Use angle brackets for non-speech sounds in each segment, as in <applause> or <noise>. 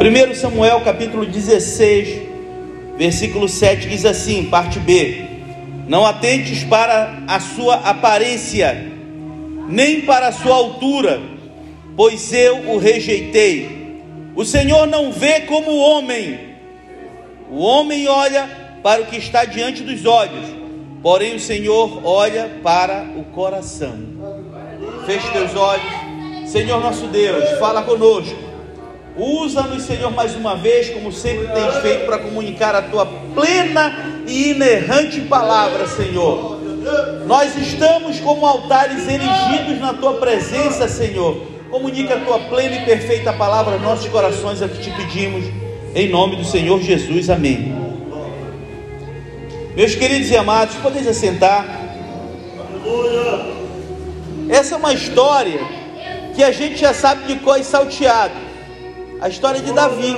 1 Samuel capítulo 16, versículo 7 diz assim, parte B: Não atentes para a sua aparência, nem para a sua altura, pois eu o rejeitei. O Senhor não vê como o homem. O homem olha para o que está diante dos olhos, porém o Senhor olha para o coração. Feche teus olhos. Senhor nosso Deus, fala conosco. Usa-nos, Senhor, mais uma vez, como sempre tens feito, para comunicar a tua plena e inerrante palavra, Senhor. Nós estamos como altares erigidos na tua presença, Senhor. Comunica a tua plena e perfeita palavra aos nossos corações, é que te pedimos, em nome do Senhor Jesus. Amém. Meus queridos e amados, podeis assentar. Essa é uma história que a gente já sabe de cor e salteado a história de Davi.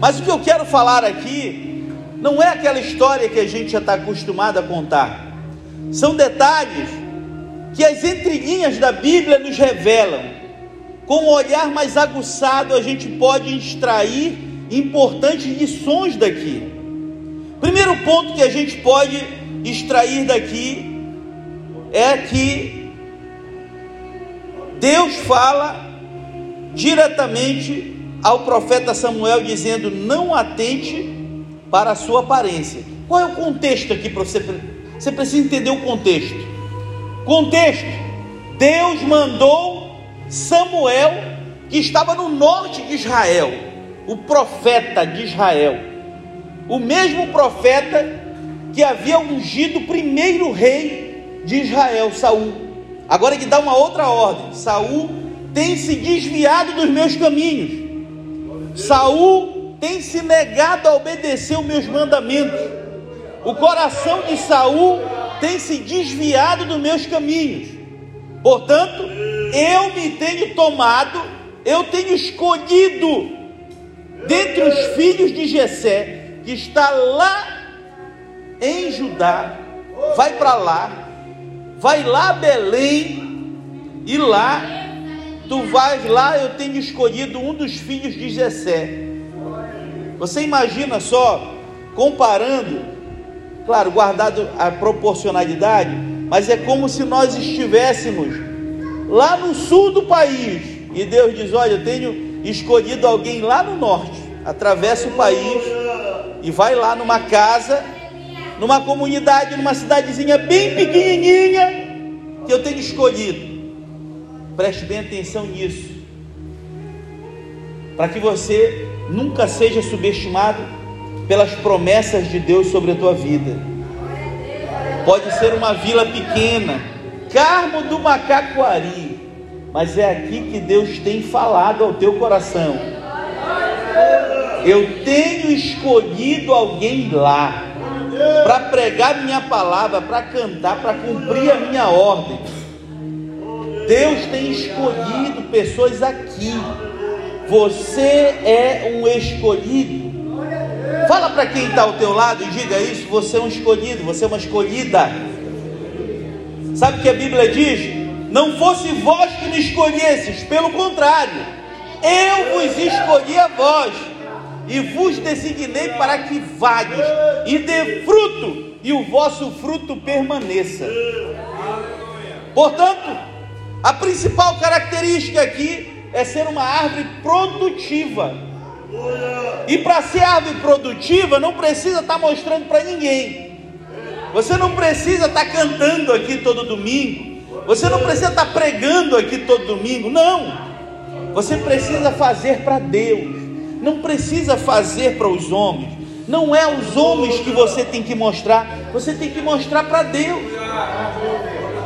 Mas o que eu quero falar aqui não é aquela história que a gente já está acostumado a contar. São detalhes que as entrelinhas da Bíblia nos revelam. Com um olhar mais aguçado, a gente pode extrair importantes lições daqui. Primeiro ponto que a gente pode extrair daqui é que Deus fala diretamente ao profeta Samuel, dizendo: Não atente para a sua aparência. Qual é o contexto aqui para você? Você precisa entender o contexto. Contexto: Deus mandou Samuel, que estava no norte de Israel, o profeta de Israel, o mesmo profeta que havia ungido o primeiro rei de Israel, Saul. Agora ele dá uma outra ordem: Saul tem se desviado dos meus caminhos. Saul tem se negado a obedecer os meus mandamentos. O coração de Saul tem se desviado dos meus caminhos. Portanto, eu me tenho tomado, eu tenho escolhido dentre os filhos de Jessé, que está lá em Judá, vai para lá, vai lá a Belém, e lá tu vais lá, eu tenho escolhido um dos filhos de Jessé. Você imagina só, comparando, claro, guardado a proporcionalidade, mas é como se nós estivéssemos lá no sul do país e Deus diz: Olha, eu tenho escolhido alguém lá no norte, atravessa o país e vai lá numa casa, numa comunidade, numa cidadezinha bem pequenininha que eu tenho escolhido. Preste bem atenção nisso, para que você nunca seja subestimado pelas promessas de Deus sobre a tua vida. Pode ser uma vila pequena, Carmo do Macaquari, mas é aqui que Deus tem falado ao teu coração. Eu tenho escolhido alguém lá para pregar minha palavra, para cantar, para cumprir a minha ordem. Deus tem escolhido pessoas aqui. Você é um escolhido. Fala para quem está ao teu lado e diga isso: você é um escolhido, você é uma escolhida. Sabe o que a Bíblia diz? Não fosse vós que me escolhesses, pelo contrário, eu vos escolhi a vós e vos designei para que vades e dê fruto, e o vosso fruto permaneça. Portanto, a principal característica aqui é ser uma árvore produtiva. E para ser árvore produtiva, não precisa estar tá mostrando para ninguém. Você não precisa estar tá cantando aqui todo domingo. Você não precisa estar tá pregando aqui todo domingo. Não. Você precisa fazer para Deus. Não precisa fazer para os homens. Não é os homens que você tem que mostrar. Você tem que mostrar para Deus.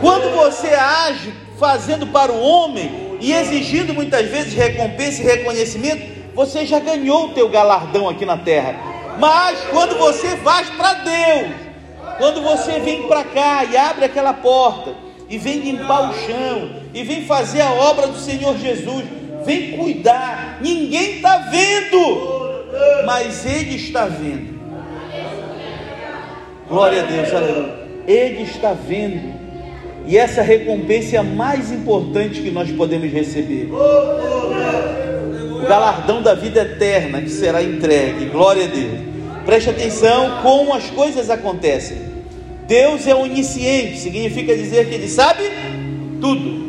Quando você age fazendo para o homem e exigindo muitas vezes recompensa e reconhecimento, você já ganhou o teu galardão aqui na terra. Mas quando você faz para Deus, quando você vem para cá e abre aquela porta e vem limpar o chão e vem fazer a obra do Senhor Jesus, vem cuidar, ninguém está vendo, mas Ele está vendo. Glória a Deus, aleluia. Ele está vendo. E essa recompensa é a mais importante que nós podemos receber. galardão da vida eterna que será entregue. Glória a Deus. Preste atenção como as coisas acontecem. Deus é onisciente, significa dizer que Ele sabe tudo.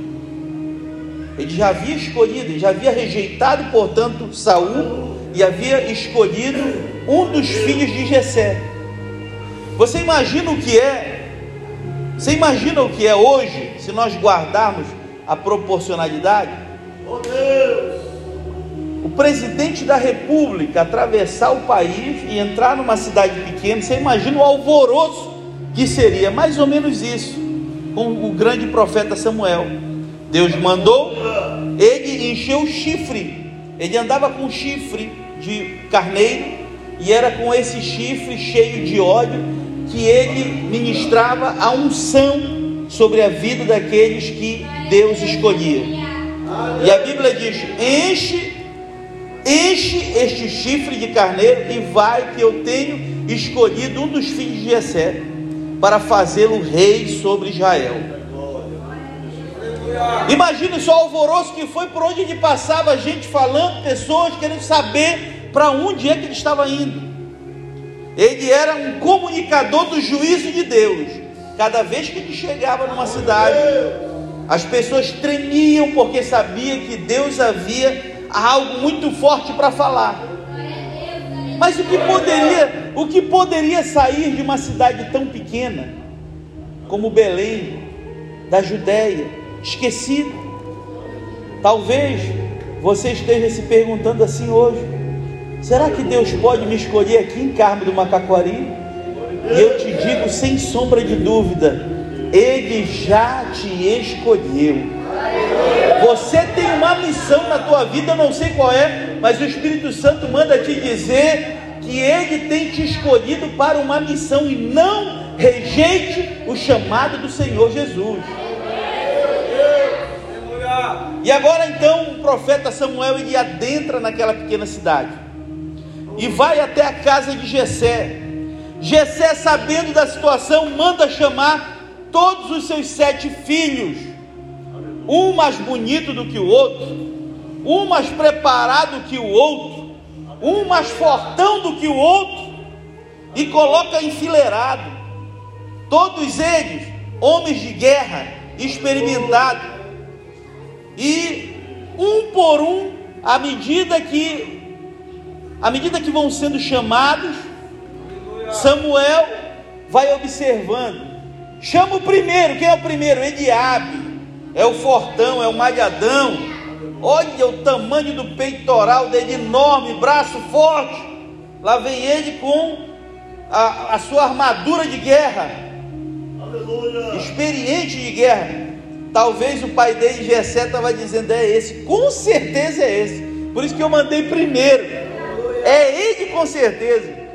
Ele já havia escolhido, já havia rejeitado, portanto, Saul e havia escolhido um dos filhos de Jessé. Você imagina o que é? Você imagina o que é hoje, se nós guardarmos a proporcionalidade? Oh Deus! O presidente da República atravessar o país e entrar numa cidade pequena, você imagina o alvoroço que seria mais ou menos isso, com o grande profeta Samuel. Deus mandou, ele encheu o chifre, ele andava com chifre de carneiro, e era com esse chifre cheio de óleo que ele ministrava a unção sobre a vida daqueles que Deus escolhia. E a Bíblia diz: enche, enche este chifre de carneiro e vai que eu tenho escolhido um dos filhos de Jessé para fazê-lo rei sobre Israel. Imagine só o alvoroço que foi por onde ele passava, gente falando, pessoas querendo saber para onde é que ele estava indo. Ele era um comunicador do juízo de Deus. Cada vez que ele chegava numa cidade, as pessoas tremiam porque sabia que Deus havia algo muito forte para falar. Mas o que poderia, o que poderia sair de uma cidade tão pequena como Belém, da Judéia, esquecido? Talvez você esteja se perguntando assim hoje: será que Deus pode me escolher aqui em Carmo do Macaquari? E eu te digo sem sombra de dúvida, Ele já te escolheu. Você tem uma missão na tua vida, eu não sei qual é, mas o Espírito Santo manda te dizer que ele tem te escolhido para uma missão e não rejeite o chamado do Senhor Jesus. E agora então o profeta Samuel ele adentra naquela pequena cidade e vai até a casa de Jessé. Jessé, sabendo da situação, manda chamar todos os seus sete filhos, um mais bonito do que o outro, um mais preparado que o outro, um mais fortão do que o outro, e coloca enfileirado, todos eles homens de guerra, experimentados, e um por um, à medida que à medida que vão sendo chamados, Samuel vai observando. Chama o primeiro, quem é o primeiro? Eliabe, é o fortão, é o malhadão, Olha o tamanho do peitoral dele, enorme, braço forte. Lá vem ele com a, a sua armadura de guerra, Aleluia. experiente de guerra. Talvez o pai dele, Jessé, estava dizendo: é esse, com certeza é esse. Por isso que eu mandei primeiro. É ele com certeza.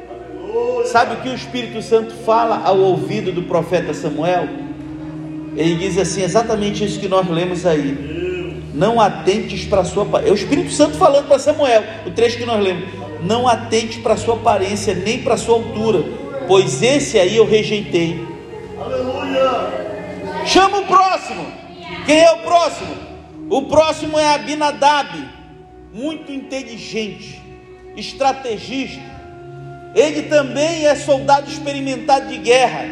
Sabe o que o Espírito Santo fala ao ouvido do profeta Samuel? Ele diz assim: exatamente isso que nós lemos aí não atentes para a sua É o Espírito Santo falando para Samuel, o trecho que nós lemos. Não atente para a sua aparência, nem para a sua altura, pois esse aí eu rejeitei. Aleluia! Chama o próximo. Quem é o próximo? O próximo é Abinadab, muito inteligente, estrategista. Ele também é soldado experimentado de guerra.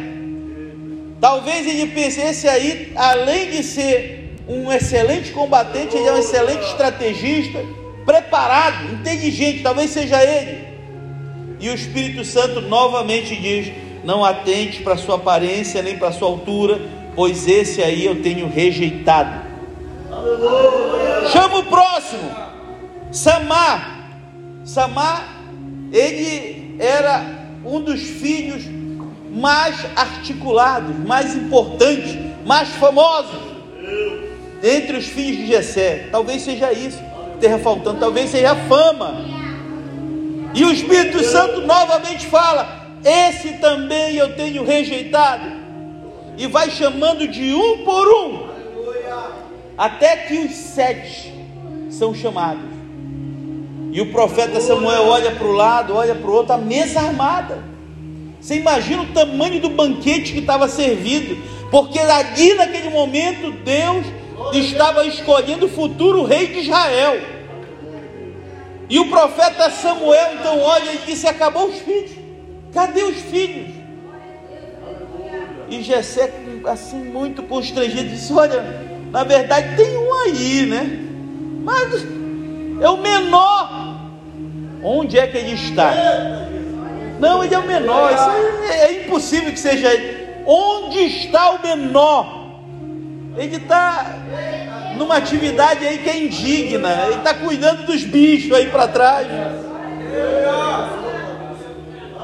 Talvez ele pense, esse aí, além de ser um excelente combatente, ele é um excelente estrategista, preparado, inteligente, talvez seja ele. E o Espírito Santo novamente diz: não atente para sua aparência nem para sua altura, pois esse aí eu tenho rejeitado. Chama o próximo, Samar. Samar, ele era um dos filhos mais articulados, mais importantes, mais famosos entre os filhos de Jessé. Talvez seja isso que esteja faltando, talvez seja a fama. E o Espírito Santo novamente fala: Esse também eu tenho rejeitado. E vai chamando de um por um, até que os sete são chamados. E o profeta Samuel olha para o lado, olha para o outro, a mesa armada. Você imagina o tamanho do banquete que estava servido, porque ali naquele momento Deus estava escolhendo o futuro rei de Israel. E o profeta Samuel então olha e disse: Acabou os filhos. Cadê os filhos? E Jessé, assim, muito constrangido, disse: Olha, na verdade tem um aí, né? Mas é o menor. Onde é que ele está? Não, ele é o menor. É, é impossível que seja ele. Onde está o menor? Ele está numa atividade aí que é indigna. Ele está cuidando dos bichos aí para trás.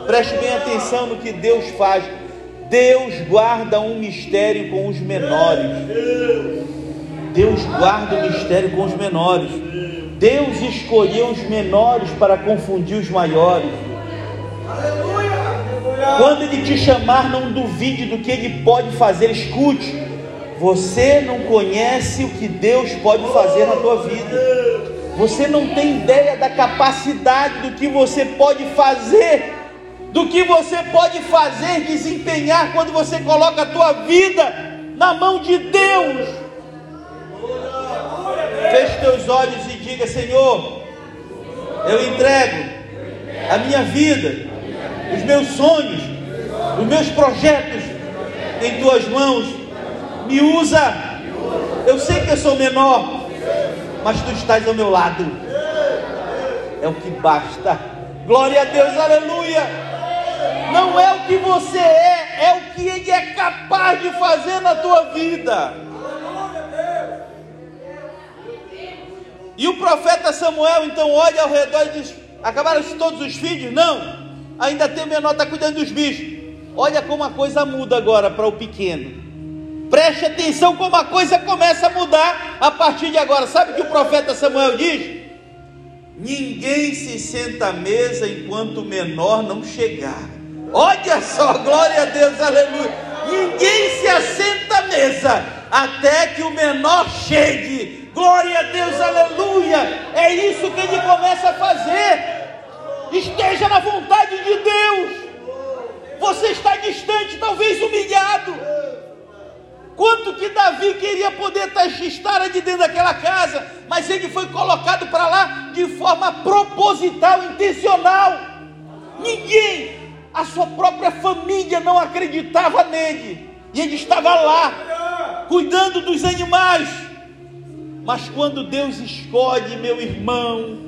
Preste bem atenção no que Deus faz. Deus guarda um mistério com os menores. Deus guarda o mistério com os menores. Deus escolheu os menores para confundir os maiores. Quando Ele te chamar, não duvide do que Ele pode fazer. Escute. Você não conhece o que Deus pode fazer na tua vida. Você não tem ideia da capacidade do que você pode fazer, do que você pode fazer, desempenhar quando você coloca a tua vida na mão de Deus. Feche teus olhos e diga: Senhor, eu entrego a minha vida, os meus sonhos, os meus projetos em tuas mãos me usa. Eu sei que eu sou menor, mas tu estás ao meu lado. É o que basta. Glória a Deus, aleluia. Não é o que você é, é o que Ele é capaz de fazer na tua vida. E o profeta Samuel então olha ao redor e diz: Acabaram-se todos os filhos? Não, ainda tem o menor, está cuidando dos bichos. Olha como a coisa muda agora para o pequeno. Preste atenção como a coisa começa a mudar a partir de agora. Sabe o que o profeta Samuel diz? Ninguém se senta à mesa enquanto o menor não chegar. Olha só, <laughs> glória a Deus, aleluia. Ninguém se assenta à mesa até que o menor chegue. Glória a Deus, aleluia. É isso que ele começa a fazer. Esteja na vontade de Deus. Você está talvez humilhado Quanto que Davi queria poder estar de dentro daquela casa, mas ele foi colocado para lá de forma proposital, intencional. Ninguém, a sua própria família não acreditava nele. E ele estava lá, cuidando dos animais. Mas quando Deus escolhe, meu irmão,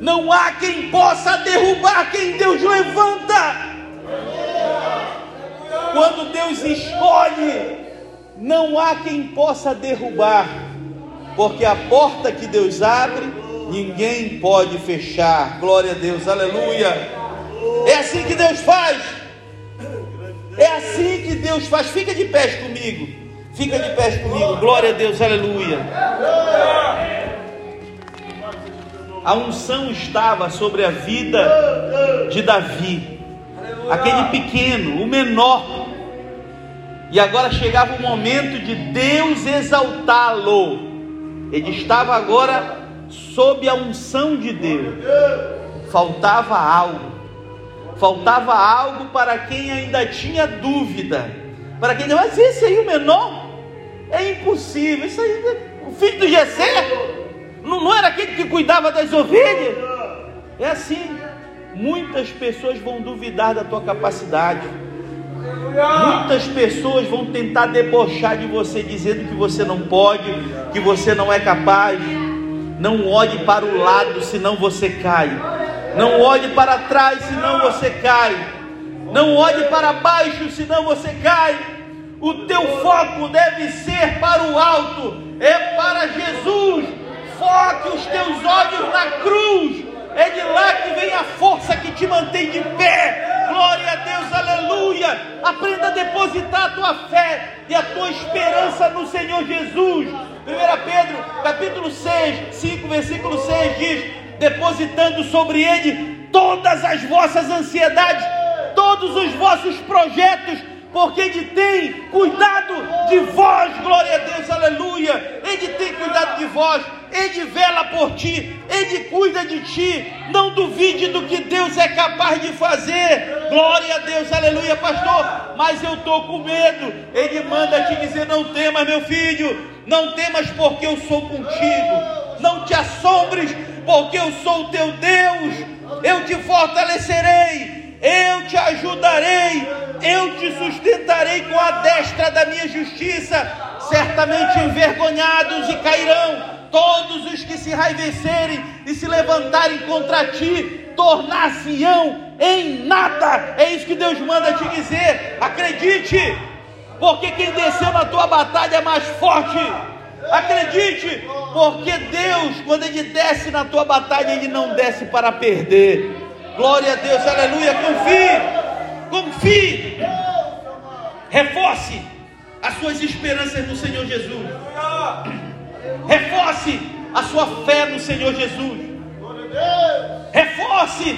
não há quem possa derrubar quem Deus levanta. Quando Deus escolhe, não há quem possa derrubar, porque a porta que Deus abre, ninguém pode fechar. Glória a Deus, aleluia. É assim que Deus faz. É assim que Deus faz. Fica de pés comigo. Fica de pés comigo. Glória a Deus, aleluia. A unção estava sobre a vida de Davi. Aquele pequeno, o menor e agora chegava o momento de Deus exaltá-lo. Ele estava agora sob a unção de Deus. Faltava algo. Faltava algo para quem ainda tinha dúvida. Para quem mas esse aí o menor é impossível. Isso aí, o filho do Jessé não, não era aquele que cuidava das ovelhas. É assim. Muitas pessoas vão duvidar da tua capacidade Muitas pessoas vão tentar debochar de você, dizendo que você não pode, que você não é capaz. Não olhe para o lado, senão você cai. Não olhe para trás, senão você cai. Não olhe para baixo, senão você cai. O teu foco deve ser para o alto, é para Jesus. Foque os teus olhos na cruz. É de lá que vem a força que te mantém de pé Glória a Deus, aleluia. Aprenda a depositar a tua fé e a tua esperança no Senhor Jesus. 1 Pedro, capítulo 6, 5, versículo 6 diz: depositando sobre ele todas as vossas ansiedades, todos os vossos projetos, porque Ele tem cuidado de vós, glória a Deus, aleluia. Ele tem cuidado de vós, Ele vela por ti, Ele cuida de ti. Não duvide do que Deus é capaz de fazer, glória a Deus, aleluia, pastor. Mas eu estou com medo, Ele manda te dizer: não temas, meu filho, não temas, porque eu sou contigo. Não te assombres, porque eu sou o teu Deus, eu te fortalecerei, eu te ajudarei, eu te sustentarei com a destra da minha justiça. Certamente envergonhados e cairão todos os que se enraivecerem e se levantarem contra ti, tornar-se-ão em nada. É isso que Deus manda te dizer. Acredite, porque quem desceu na tua batalha é mais forte. Acredite, porque Deus, quando Ele desce na tua batalha, Ele não desce para perder. Glória a Deus, aleluia. Confie, confie, reforce as suas esperanças no Senhor Jesus, reforce a sua fé no Senhor Jesus, reforce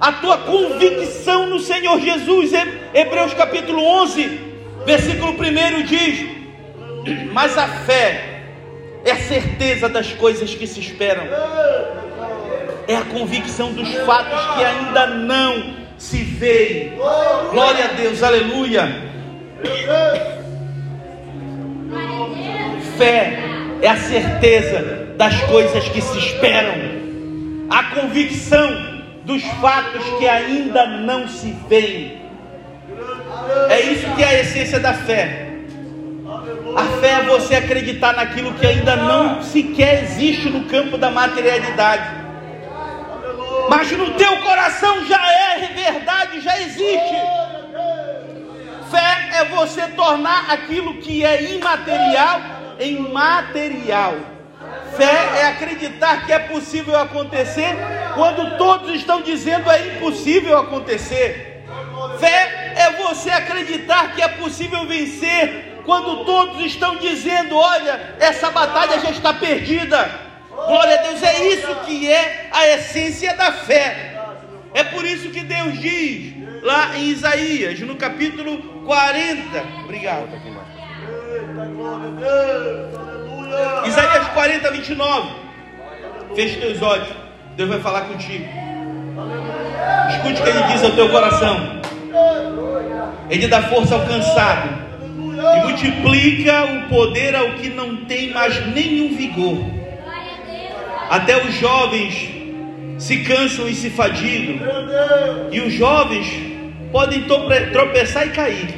a tua convicção no Senhor Jesus. Hebreus capítulo 11, versículo 1 diz: Mas a fé é a certeza das coisas que se esperam, é a convicção dos fatos que ainda não se veem. Glória a Deus, aleluia. Fé é a certeza das coisas que se esperam, a convicção dos fatos que ainda não se veem. É isso que é a essência da fé. A fé é você acreditar naquilo que ainda não sequer existe no campo da materialidade. Mas no teu coração já é verdade, já existe. Fé é você tornar aquilo que é imaterial em material. Fé é acreditar que é possível acontecer quando todos estão dizendo é impossível acontecer. Fé é você acreditar que é possível vencer quando todos estão dizendo: olha, essa batalha já está perdida. Glória a Deus, é isso que é a essência da fé. É por isso que Deus diz lá em Isaías, no capítulo 40. Obrigado. Isaías 40, 29. Feche teus olhos. Deus vai falar contigo. Escute o que ele diz ao teu coração. Ele dá força ao cansado e multiplica o poder ao que não tem mais nenhum vigor. Até os jovens se cansam e se fadigam, e os jovens podem tropeçar e cair,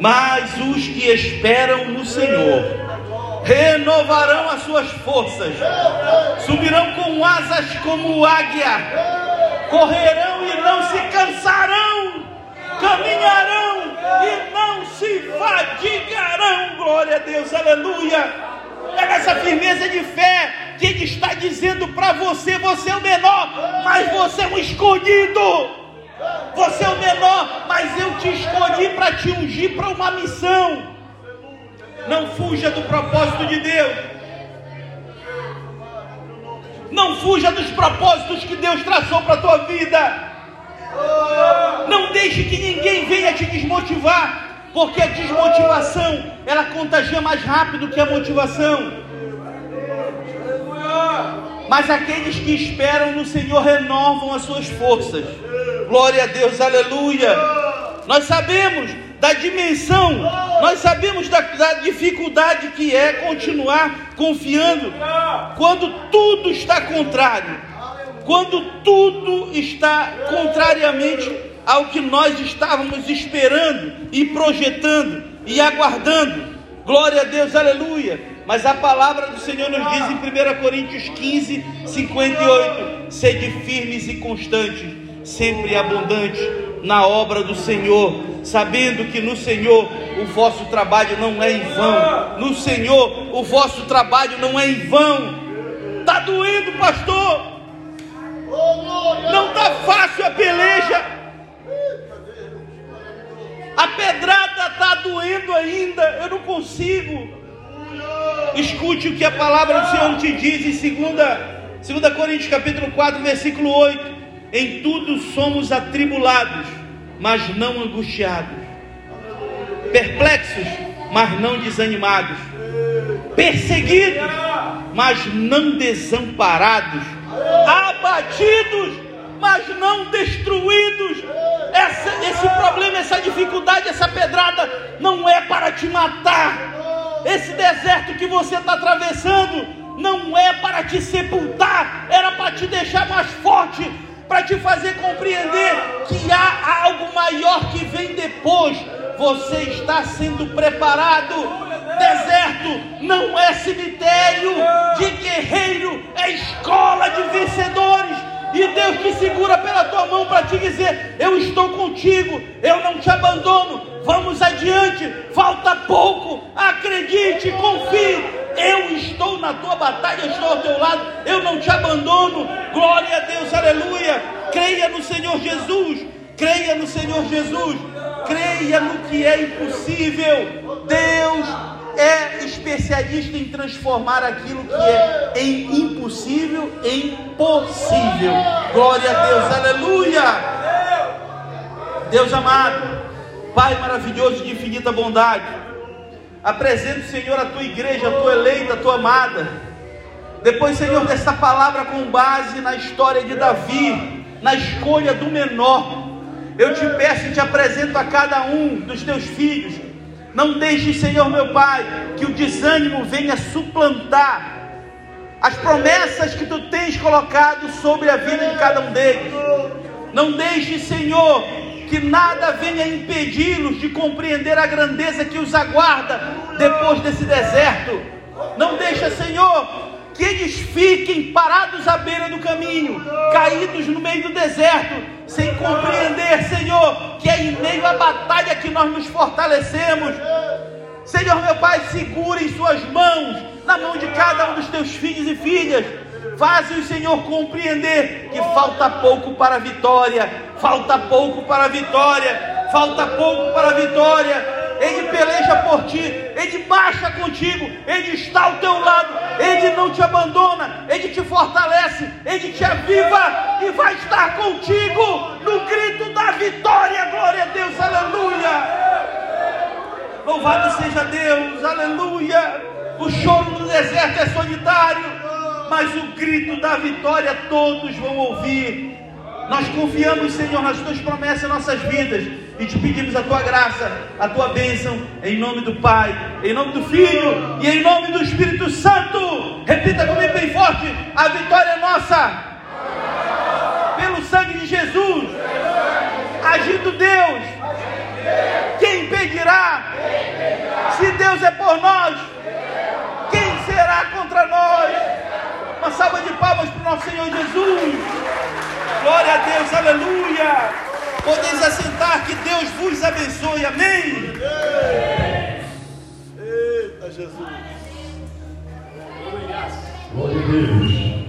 mas os que esperam no Senhor renovarão as suas forças, subirão com asas como águia, correrão e não se cansarão, caminharão e não se fadigarão. Glória a Deus, aleluia. É nessa firmeza de fé que Ele está dizendo para você: você é o menor, mas você é um escolhido. Você é o menor, mas eu te escolhi para te ungir para uma missão. Não fuja do propósito de Deus. Não fuja dos propósitos que Deus traçou para a tua vida. Não deixe que ninguém venha te desmotivar, porque a desmotivação ela contagia mais rápido que a motivação. Mas aqueles que esperam no Senhor renovam as suas forças. Glória a Deus, aleluia. Nós sabemos da dimensão, nós sabemos da, da, dificuldade que é continuar confiando quando tudo está contrário quando tudo está contrariamente ao que nós estávamos esperando e projetando e aguardando. Glória a Deus, aleluia. Mas a palavra do Senhor nos diz em 1 Coríntios 15, 58: sede firmes e constantes, sempre abundantes na obra do Senhor, sabendo que no Senhor o vosso trabalho não é em vão. No Senhor o vosso trabalho não é em vão. Está doendo, pastor? Não está fácil a peleja. A pedrada está doendo ainda. Eu não consigo. Escute o que a palavra do Senhor te diz em 2, 2 Coríntios capítulo 4, versículo 8. Em tudo somos atribulados, mas não angustiados. Perplexos, mas não desanimados. Perseguidos, mas não desamparados abatidos, mas não destruídos. Essa, esse problema, essa dificuldade, essa pedrada não é para te matar. Esse deserto que você está atravessando não é para te sepultar, era para te deixar mais forte, para te fazer compreender que há algo maior que vem depois. Você está sendo preparado. Deserto não é cemitério de guerreiro, é escola de vencedores. E Deus te segura pela tua mão para te dizer: Eu estou contigo, eu não te abandono. Vamos adiante, falta pouco. Acredite, confie. Eu estou na tua batalha, estou ao teu lado, eu não te abandono. Glória a Deus, aleluia. Creia no Senhor Jesus, creia no Senhor Jesus, creia no que é impossível. Deus é especialista em transformar aquilo que é em impossível em possível. Glória a Deus, aleluia. Deus amado, Pai maravilhoso de infinita bondade. Apresento, Senhor, a tua igreja, a tua eleita, a tua amada. Depois, Senhor, dessa palavra com base na história de Davi, na escolha do menor, eu te peço e te apresento a cada um dos teus filhos. Não deixe, Senhor meu Pai, que o desânimo venha suplantar as promessas que tu tens colocado sobre a vida de cada um deles. Não deixe, Senhor, que nada venha impedi-los de compreender a grandeza que os aguarda depois desse deserto. Não deixa, Senhor, que eles fiquem parados à beira do caminho, caídos no meio do deserto, sem compreender, Senhor, à batalha que nós nos fortalecemos. Senhor, meu Pai, segure em Suas mãos, na mão de cada um dos teus filhos e filhas Faze o Senhor compreender que falta pouco para a vitória, falta pouco para a vitória, falta pouco para a vitória. Ele peleja por ti, Ele marcha contigo, Ele está ao teu lado, Ele não te abandona, Ele te fortalece, Ele te aviva e vai estar contigo no grito da vitória. Glória a Deus, aleluia. Louvado seja Deus, aleluia. O choro no deserto é solitário mas o grito da vitória todos vão ouvir. Nós confiamos, Senhor, nas tuas promessas em nossas vidas e te pedimos a tua graça, a tua bênção, em nome do Pai, em nome do Filho e em nome do Espírito Santo. Repita comigo bem forte: a vitória é nossa, pelo sangue de Jesus, agindo Deus. Quem impedirá? Se Deus é por nós, quem será contra nós? Uma salva de palmas para o nosso Senhor Jesus. Glória a Deus, aleluia. Podeis assentar, que Deus vos abençoe. Amém. Eita Jesus. Glória a Deus.